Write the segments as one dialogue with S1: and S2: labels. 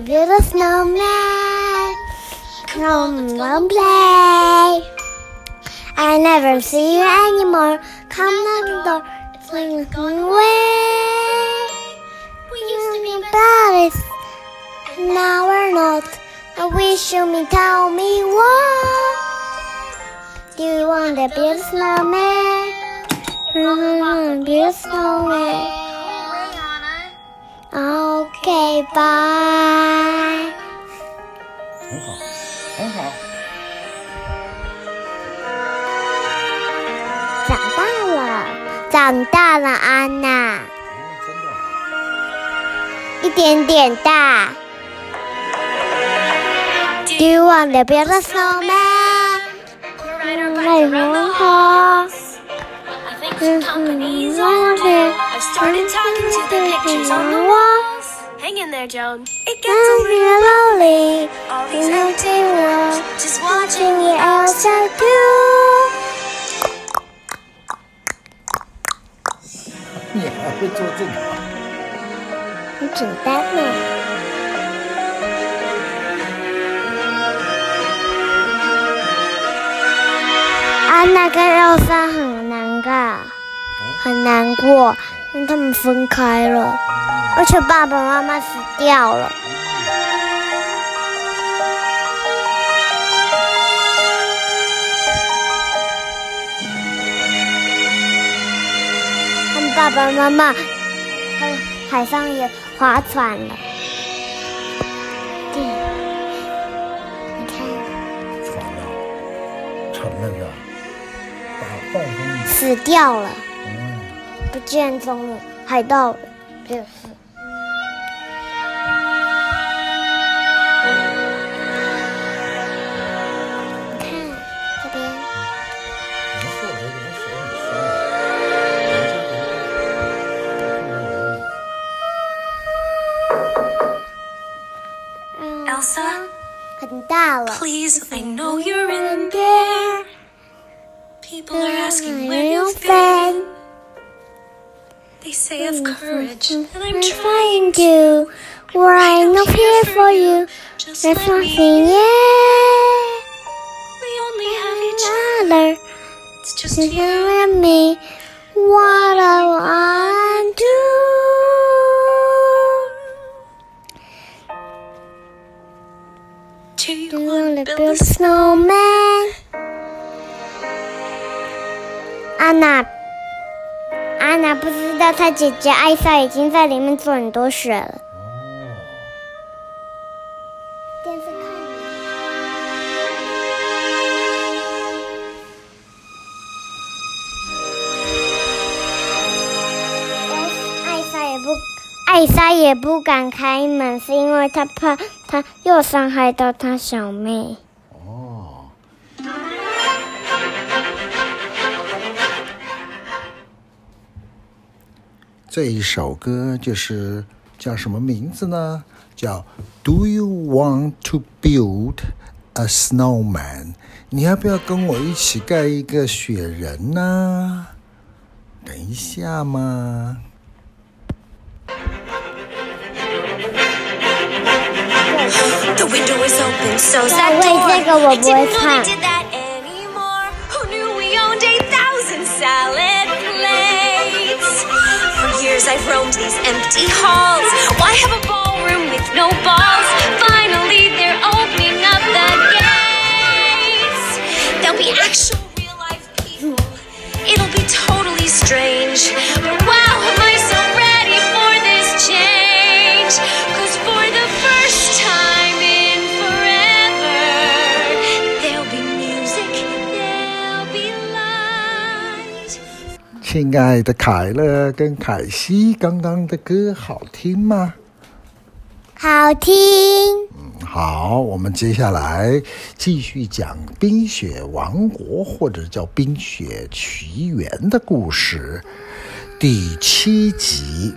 S1: build a snowman. Come on, play. I never see you anymore. Come knock the door. It's like going away. We used to be buddies. Now we're not. I wish you me tell me what. Do you want to build a snowman? Mm, build a snowman. Okay, bye.
S2: 很好，很好。
S1: 长大了，长大了，安娜，
S2: 哦，真的。
S1: 一点点大。Do you want to build a snowman? 来红花。
S3: I think the company's older. I've started talking to the pictures on the walls. Hang in there, Joan. It gets a
S1: I'm
S3: little
S1: lonely.
S3: all these
S1: In
S3: empty
S1: empty
S3: rooms.
S1: world.
S3: Just
S1: Watching
S3: watching
S1: the
S3: the outside.
S1: outside do.
S2: 你还会做这个？
S1: 很简单呢。安娜跟奥莎很难过，很难过，因为他们分开了， 而且爸爸妈妈死掉了。他们爸爸妈妈在海上也划船了。对，你看，
S2: 船了，沉了的，大暴风。
S1: 死掉了，
S2: 嗯，
S1: 不见踪影，海盗就
S3: Please, I know you're in there. People are asking where you've been. They say of courage, and I'm trying
S1: to. We're not here for you. There's say yeah.
S3: We only have each other. It's just you
S1: and me. What a Snowman，安娜，安娜不知道她姐姐艾莎已经在里面做很多事了。电视看。艾莎也不，艾莎也不敢开门，是因为她怕她又伤害到她小妹。
S2: 这一首歌就是叫什么名字呢？叫 Do you want to build a snowman？你要不要跟我一起盖一个雪人呢？等一下嘛。
S3: The window is open.
S1: 这个我不会
S3: didn't know
S1: 唱
S3: years I've roamed these empty halls. Why have a ballroom with no balls? Finally they're opening up the gates. There'll be actual real life people. It'll be totally strange. But wow, am I so ready for this change?
S2: 亲爱的凯乐跟凯西，刚刚的歌好听吗？
S1: 好听，
S2: 好，我们接下来继续讲《冰雪王国》或者叫《冰雪奇缘》的故事，第七集。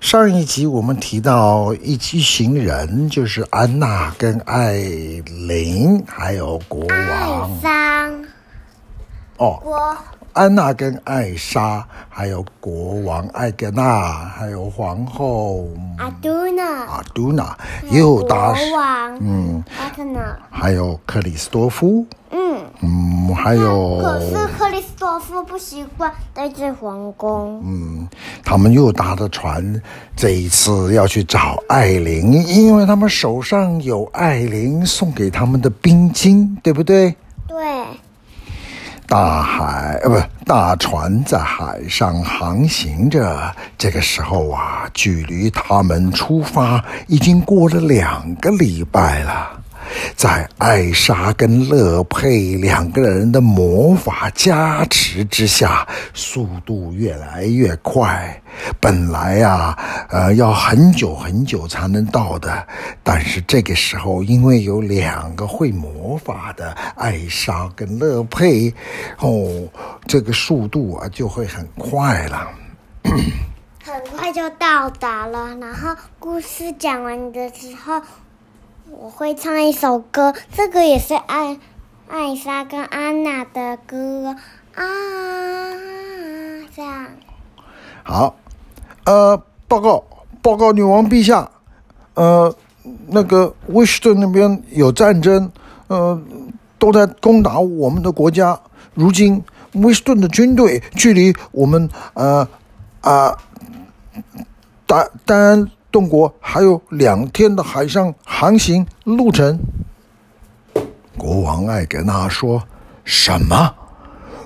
S2: 上一集我们提到一一行人，就是安娜跟艾琳，还有国
S1: 爱
S2: 王。
S1: 上
S2: 哦，
S1: 国
S2: 安娜跟艾莎，还有国王艾格纳，还有皇后
S1: 阿杜娜，
S2: 阿杜娜又搭
S1: 国王，
S2: 嗯，
S1: 阿特纳，
S2: 还有克里斯多夫，
S1: 嗯，
S2: 嗯，还有
S1: 可是克里斯多夫不习惯待在皇宫，
S2: 嗯，他们又搭的船，这一次要去找艾琳，因为他们手上有艾琳送给他们的冰晶，对不？
S1: 对。
S2: 大海，呃，不，大船在海上航行着。这个时候啊，距离他们出发已经过了两个礼拜了。在艾莎跟乐佩两个人的魔法加持之下，速度越来越快。本来呀，呃，要很久很久才能到的，但是这个时候，因为有两个会魔法的艾莎跟乐佩，哦，这个速度啊就会很快了。
S1: 很快就到达了。然后故事讲完的时候。我会唱一首歌，这个也是艾艾莎跟安娜的歌啊，这样。
S2: 好，呃，报告报告，女王陛下，呃，那个威士顿那边有战争，呃，都在攻打我们的国家。如今威士顿的军队距离我们呃啊，丹丹。动国还有两天的海上航行路程。国王艾格纳说：“什么？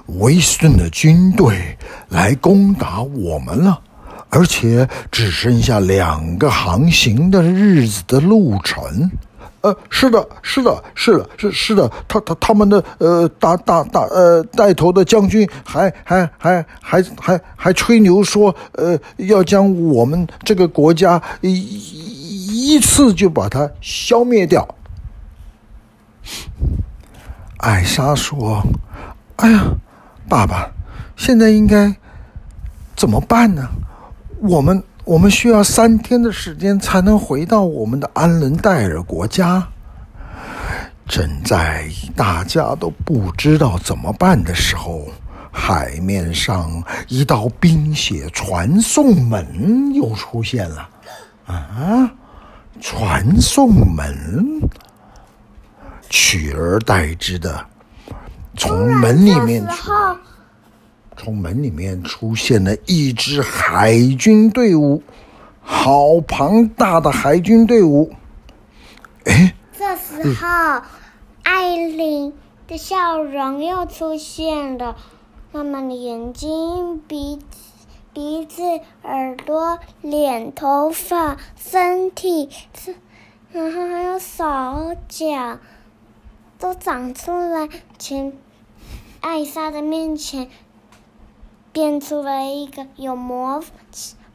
S2: 威斯顿的军队来攻打我们了，而且只剩下两个航行的日子的路程。”呃，是的，是的，是的，是是的，他他他们的呃大大大呃带头的将军还还还还还还吹牛说，呃要将我们这个国家一一次就把它消灭掉。艾莎说：“哎呀，爸爸，现在应该怎么办呢？我们。”我们需要三天的时间才能回到我们的安伦戴尔国家。正在大家都不知道怎么办的时候，海面上一道冰雪传送门又出现了。啊，传送门，取而代之的，从门里面出。从门里面出现了一支海军队伍，好庞大的海军队伍。哎，
S1: 这时候，艾琳的笑容又出现了。妈妈的眼睛、鼻子、鼻子、耳朵、脸、头发、身体，然后还有手脚，都长出来，前艾莎的面前。变出了一个有魔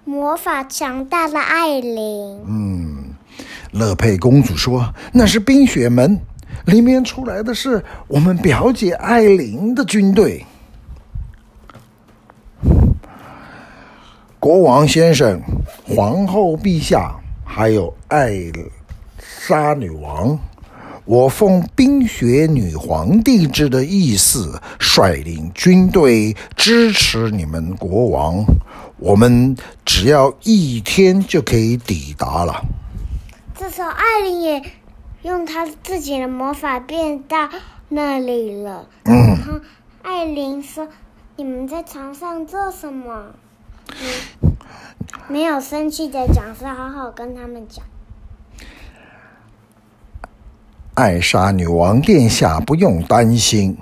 S1: 魔法强大的艾琳。
S2: 嗯，乐佩公主说：“那是冰雪门，里面出来的是我们表姐艾琳的军队。”国王先生、皇后陛下，还有艾莎女王。我奉冰雪女皇帝制的意思，率领军队支持你们国王。我们只要一天就可以抵达了。
S1: 这时候，艾琳也用她自己的魔法变到那里了。嗯。然后，艾琳说：“你们在床上做什么？”嗯，没有生气的讲，是好好跟他们讲。
S2: 艾莎女王殿下不用担心，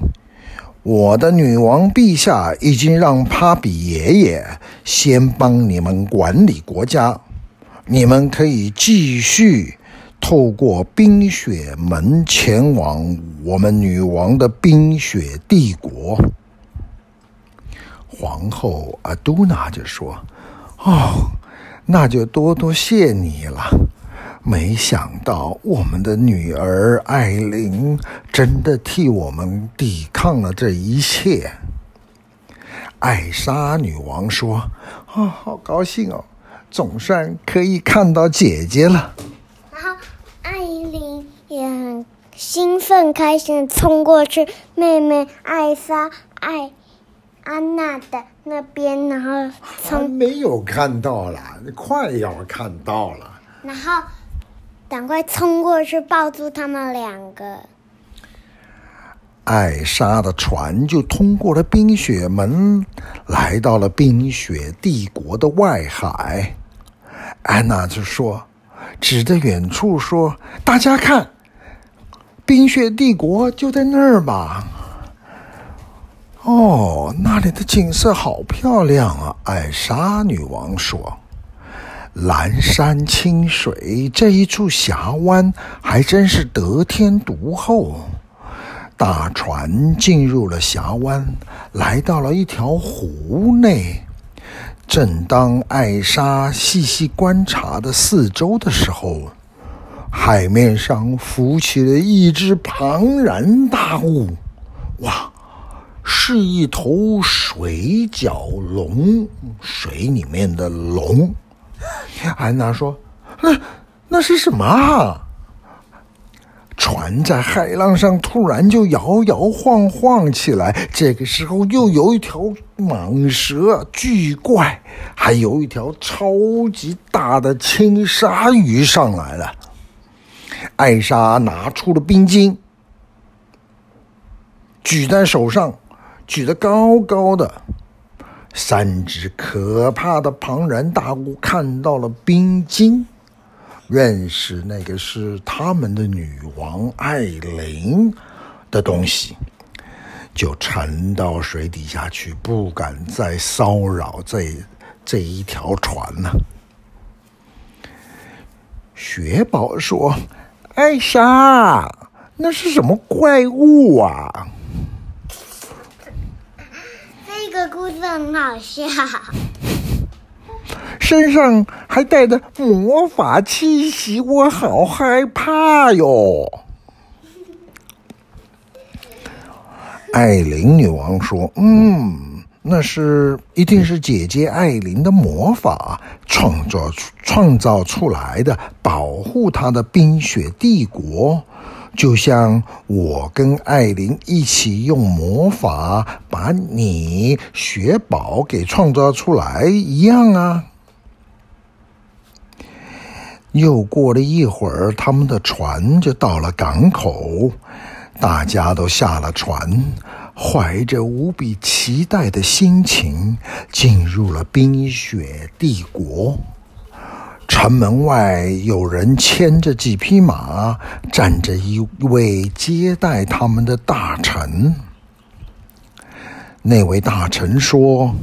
S2: 我的女王陛下已经让帕比爷爷先帮你们管理国家，你们可以继续透过冰雪门前往我们女王的冰雪帝国。皇后阿杜娜就说：“哦，那就多多谢你了。”没想到我们的女儿艾琳真的替我们抵抗了这一切。艾莎女王说：“啊、哦，好高兴哦，总算可以看到姐姐了。”
S1: 然后艾琳也很兴奋、开心冲过去，妹妹艾莎、艾安娜的那边，然后
S2: 从没有看到啦，快要看到了。
S1: 然后赶快冲过去抱住他们两个。
S2: 艾莎的船就通过了冰雪门，来到了冰雪帝国的外海。安娜就说：“指着远处说，大家看，冰雪帝国就在那儿吧。”哦，那里的景色好漂亮啊！艾莎女王说：“蓝山清水，这一处峡湾还真是得天独厚。”大船进入了峡湾，来到了一条湖内。正当艾莎细细观察的四周的时候，海面上浮起了一只庞然大物。哇，是一头水角龙，水里面的龙。安娜说：“那那是什么？”船在海浪上突然就摇摇晃晃起来，这个时候又有一条蟒蛇巨怪，还有一条超级大的青鲨鱼上来了。艾莎拿出了冰晶，举在手上，举得高高的。三只可怕的庞然大物看到了冰晶。认识那个是他们的女王艾琳的东西，就沉到水底下去，不敢再骚扰这这一条船了。雪宝说：“艾莎，那是什么怪物啊？”
S1: 这个故事很好笑。
S2: 身上还带着魔法气息，我好害怕哟！艾琳女王说：“嗯，那是一定是姐姐艾琳的魔法创造创造出来的，保护她的冰雪帝国，就像我跟艾琳一起用魔法把你雪宝给创造出来一样啊。”又过了一会儿，他们的船就到了港口，大家都下了船，怀着无比期待的心情进入了冰雪帝国。城门外有人牵着几匹马，站着一位接待他们的大臣。那位大臣说：“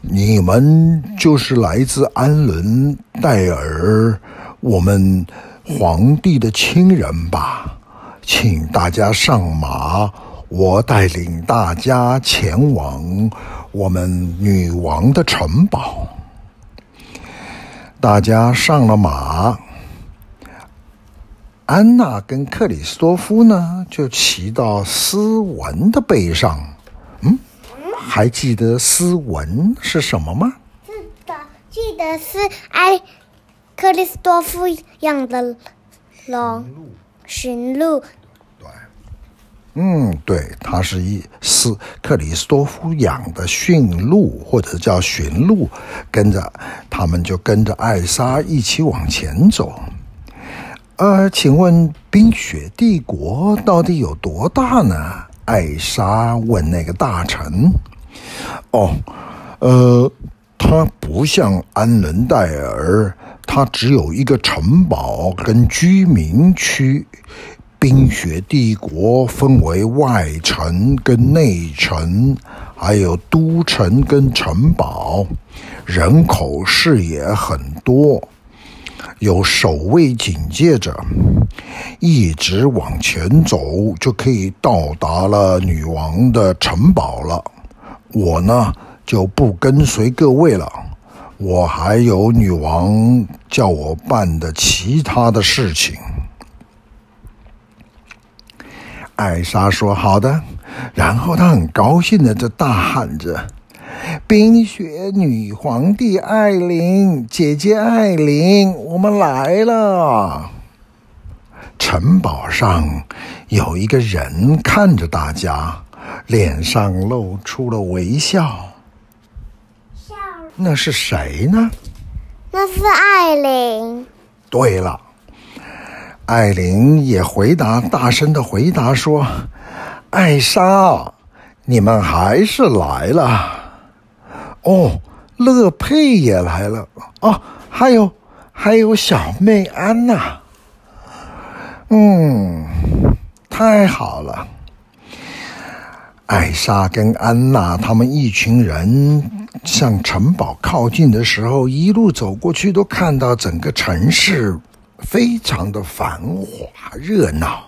S2: 你们就是来自安伦戴尔。”我们皇帝的亲人吧，请大家上马，我带领大家前往我们女王的城堡。大家上了马，安娜跟克里斯多夫呢，就骑到斯文的背上。嗯，还记得斯文是什么吗？
S1: 是的，记得是哎。克里斯多夫养的龙，驯鹿。
S2: 嗯，对，他是一是克里斯多夫养的驯鹿，或者叫驯鹿，跟着他们就跟着艾莎一起往前走。呃，请问冰雪帝国到底有多大呢？艾莎问那个大臣。哦，呃，它不像安伦戴尔。它只有一个城堡跟居民区，冰雪帝国分为外城跟内城，还有都城跟城堡，人口视野很多，有守卫警戒着，一直往前走就可以到达了女王的城堡了。我呢就不跟随各位了。我还有女王叫我办的其他的事情。艾莎说：“好的。”然后她很高兴的就大喊着：“冰雪女皇帝艾琳，姐姐艾琳，我们来了！”城堡上有一个人看着大家，脸上露出了微笑。那是谁呢？
S1: 那是艾琳。
S2: 对了，艾琳也回答，大声的回答说：“艾莎，你们还是来了。哦，乐佩也来了。哦，还有，还有小妹安娜。嗯，太好了。”艾莎跟安娜他们一群人向城堡靠近的时候，一路走过去，都看到整个城市非常的繁华热闹。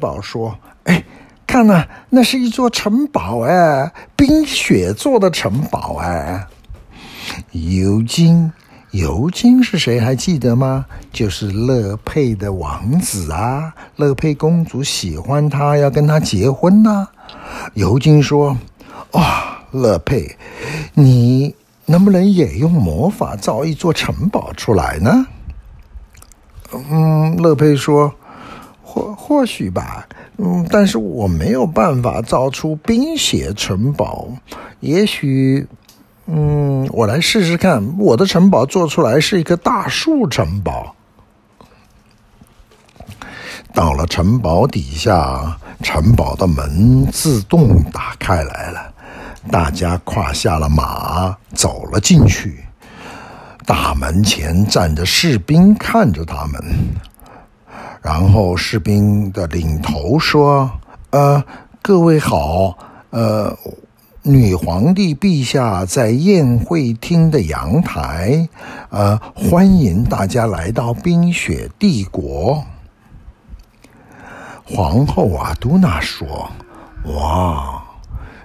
S2: 宝说：“哎，看呐，那是一座城堡哎，冰雪做的城堡哎。”尤金，尤金是谁？还记得吗？就是乐佩的王子啊，乐佩公主喜欢他，要跟他结婚呢。尤金说：“哇、乐佩，你能不能也用魔法造一座城堡出来呢？”嗯，乐佩说：“或或许吧，嗯，但是我没有办法造出冰雪城堡。也许，嗯，我来试试看，我的城堡做出来是一个大树城堡。”到了城堡底下。城堡的门自动打开来了，大家跨下了马，走了进去。大门前站着士兵，看着他们。然后士兵的领头说：“呃，各位好，呃，女皇帝陛下在宴会厅的阳台，呃，欢迎大家来到冰雪帝国。”皇后阿都娜说：“哇，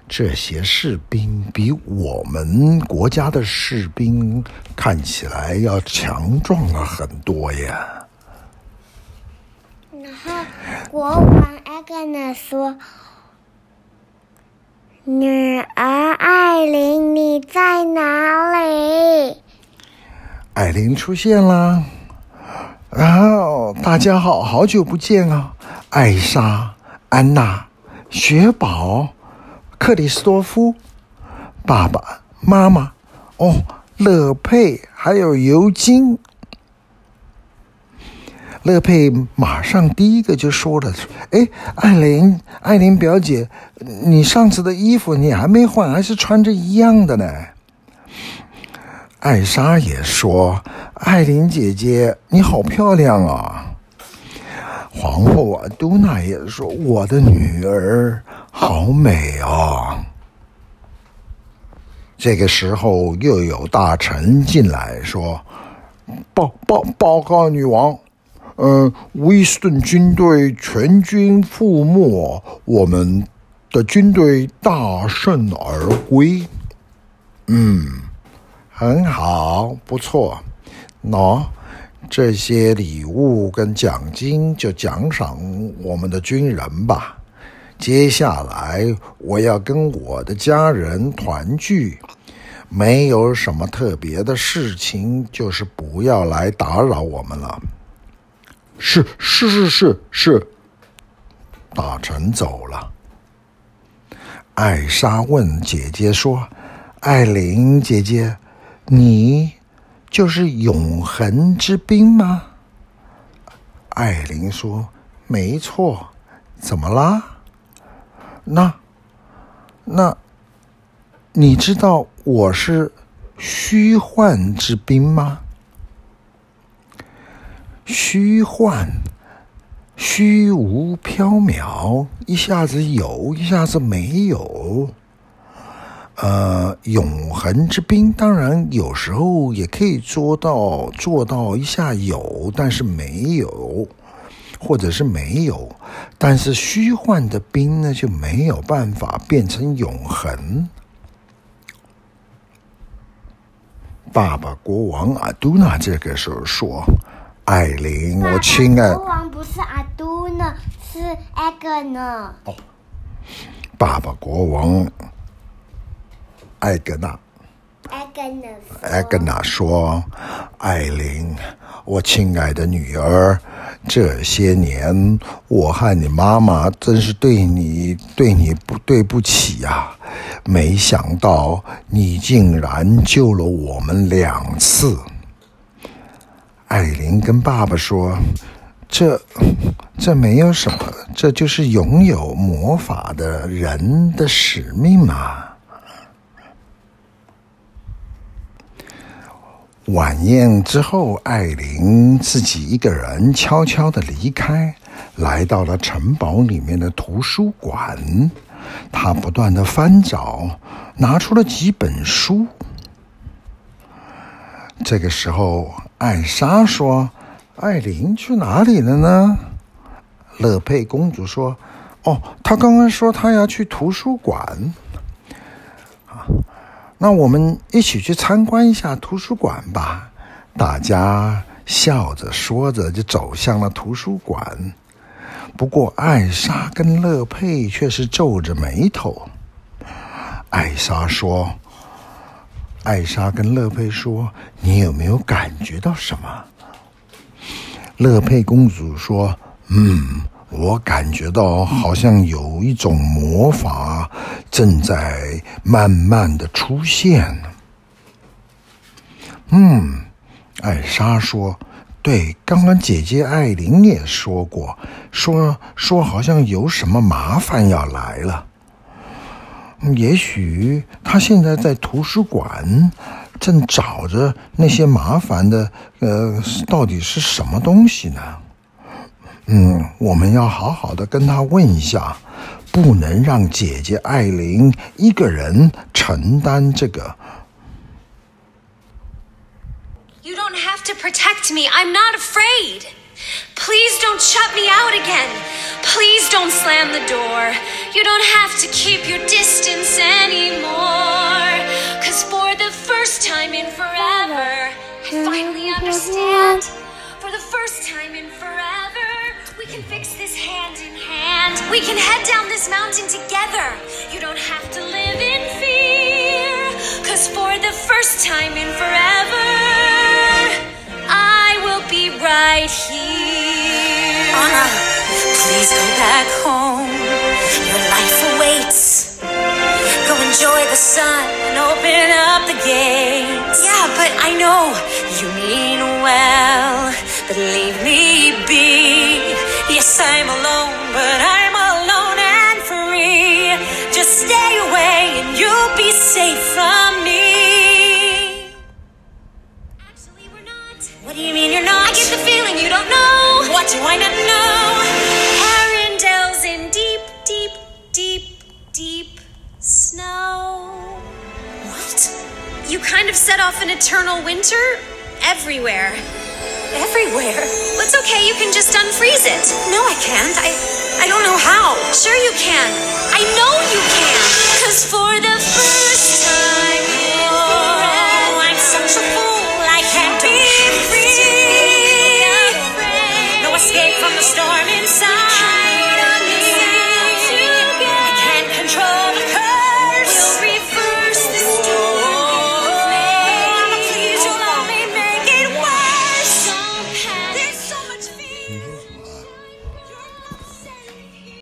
S2: 这些士兵比我们国家的士兵看起来要强壮了很多呀。”
S1: 然后国王艾格纳说：“女儿艾琳，你在哪里？”
S2: 艾琳出现了，然后大家好，好久不见啊！艾莎、安娜、雪宝、克里斯多夫、爸爸妈妈，哦，乐佩，还有尤金。乐佩马上第一个就说了：“哎，艾琳，艾琳表姐，你上次的衣服你还没换，还是穿着一样的呢。”艾莎也说：“艾琳姐姐，你好漂亮啊！”皇后啊，都娜也说：“我的女儿好美啊！”这个时候，又有大臣进来说：“报报报告女王，嗯，威斯顿军队全军覆没，我们的军队大胜而归。”嗯，很好，不错，喏。这些礼物跟奖金就奖赏我们的军人吧。接下来我要跟我的家人团聚，没有什么特别的事情，就是不要来打扰我们了。是是是是是。大臣走了。艾莎问姐姐说：“艾琳姐姐，你？”就是永恒之冰吗？艾琳说：“没错，怎么啦？那那，你知道我是虚幻之冰吗？虚幻，虚无缥缈，一下子有，一下子没有。”呃，永恒之冰当然有时候也可以做到做到一下有，但是没有，或者是没有，但是虚幻的冰呢就没有办法变成永恒。爸爸国王阿都娜这个时候说：“艾琳，我亲爱的
S1: 国王不是阿都娜，是艾格呢。”
S2: 哦，爸爸国王。艾格娜，
S1: 艾格娜，
S2: 说：“艾琳，我亲爱的女儿，这些年，我和你妈妈真是对你对你不对不起呀！没想到你竟然救了我们两次。艾琳跟爸爸说：“这这没有什么，这就是拥有魔法的人的使命嘛。”晚宴之后，艾琳自己一个人悄悄地离开，来到了城堡里面的图书馆。她不断地翻找，拿出了几本书。这个时候，艾莎说：“艾琳去哪里了呢？”乐佩公主说：“哦，她刚刚说她要去图书馆。”那我们一起去参观一下图书馆吧。大家笑着说着就走向了图书馆。不过艾莎跟乐佩却是皱着眉头。艾莎说：“艾莎跟乐佩说，你有没有感觉到什么？”乐佩公主说：“嗯。”我感觉到好像有一种魔法正在慢慢的出现。嗯，艾莎说：“对，刚刚姐姐艾琳也说过，说说好像有什么麻烦要来了。也许她现在在图书馆正找着那些麻烦的，呃，到底是什么东西呢？”嗯，我们要好好的跟他问一下，不能让姐姐艾琳一个人承担这个。
S3: You don't have to protect me. I'm not afraid. Please don't shut me out again. Please don't slam the door. You don't have to keep your distance anymore. Cause for the first time in forever, I finally understand. For the first time in forever. We can fix this hand in hand. We can head down this mountain together. You don't have to live in fear. Cause for the first time in forever, I will be right here. Anna, please go back home. Your life awaits. Go enjoy the sun and open up the gates. Yeah, but I know you mean well. But leave me I'm alone, but I'm alone and free. Just stay away and you'll be safe from me. Actually, we're not. What do you mean you're not? I get the feeling you don't know. What do I not know? Arendelle's in deep, deep, deep, deep snow. What? You kind of set off an eternal winter everywhere everywhere. It's okay, you can just unfreeze it. No, I can't. I I don't know how. Sure you can. I know you can. Cause for the first time oh, I'm such a fool. I can't be free. No escape from the storm.